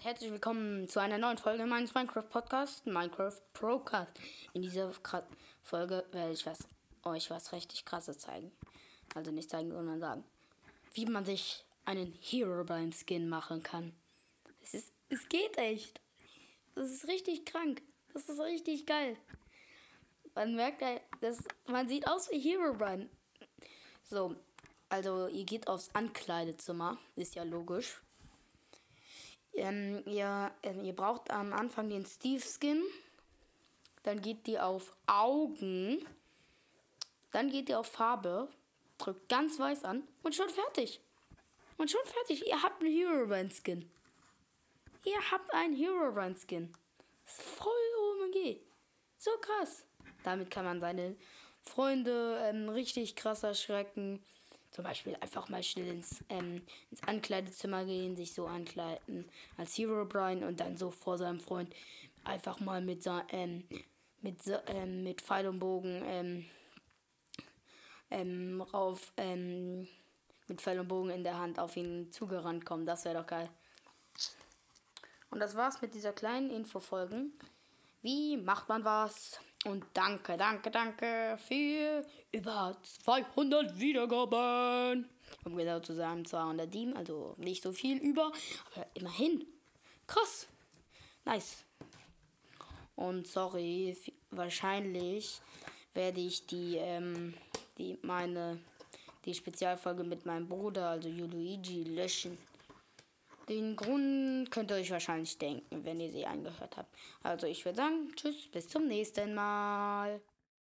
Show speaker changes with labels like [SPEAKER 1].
[SPEAKER 1] und herzlich willkommen zu einer neuen Folge meines Minecraft Podcasts, Minecraft Procast. In dieser Folge werde ich was, euch was richtig krasses zeigen. Also nicht zeigen, sondern sagen, wie man sich einen Herobrine Skin machen kann. Es ist, es geht echt. Das ist richtig krank. Das ist richtig geil. Man merkt, dass man sieht aus wie Herobrine. So, also ihr geht aufs Ankleidezimmer, ist ja logisch. Ähm, ihr, ähm, ihr braucht am Anfang den Steve Skin. Dann geht ihr auf Augen. Dann geht ihr auf Farbe. Drückt ganz weiß an und schon fertig. Und schon fertig. Ihr habt einen Herobrine Skin. Ihr habt einen Herobrine Skin. Voll OMG. So krass. Damit kann man seine Freunde ähm, richtig krass erschrecken. Zum Beispiel einfach mal schnell ins, ähm, ins Ankleidezimmer gehen, sich so ankleiden als Hero Brian und dann so vor seinem Freund einfach mal mit, ähm, mit, ähm, mit Pfeil und Bogen ähm, ähm, rauf, ähm, mit Pfeil und Bogen in der Hand auf ihn zugerannt kommen. Das wäre doch geil. Und das war's mit dieser kleinen Infofolge. Wie macht man was? Und danke, danke, danke für über 200 Wiedergaben. Um genau zu sagen, 207, also nicht so viel über, aber immerhin. Krass. Nice. Und sorry, wahrscheinlich werde ich die, ähm, die, meine, die Spezialfolge mit meinem Bruder, also Luigi, löschen. Den Grund könnt ihr euch wahrscheinlich denken, wenn ihr sie angehört habt. Also ich würde sagen, tschüss, bis zum nächsten Mal.